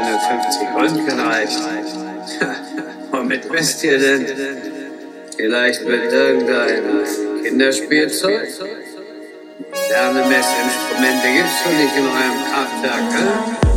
keine 50 Röntgen reichen. Und mit Bestie denn? Vielleicht mit irgendein Kinderspielzeug? Wärmemessinstrumente gibt's schon nicht in eurem Kraftwerk, oder?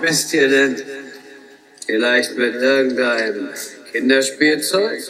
Messt ihr denn? Vielleicht mit irgendeinem Kinderspielzeug?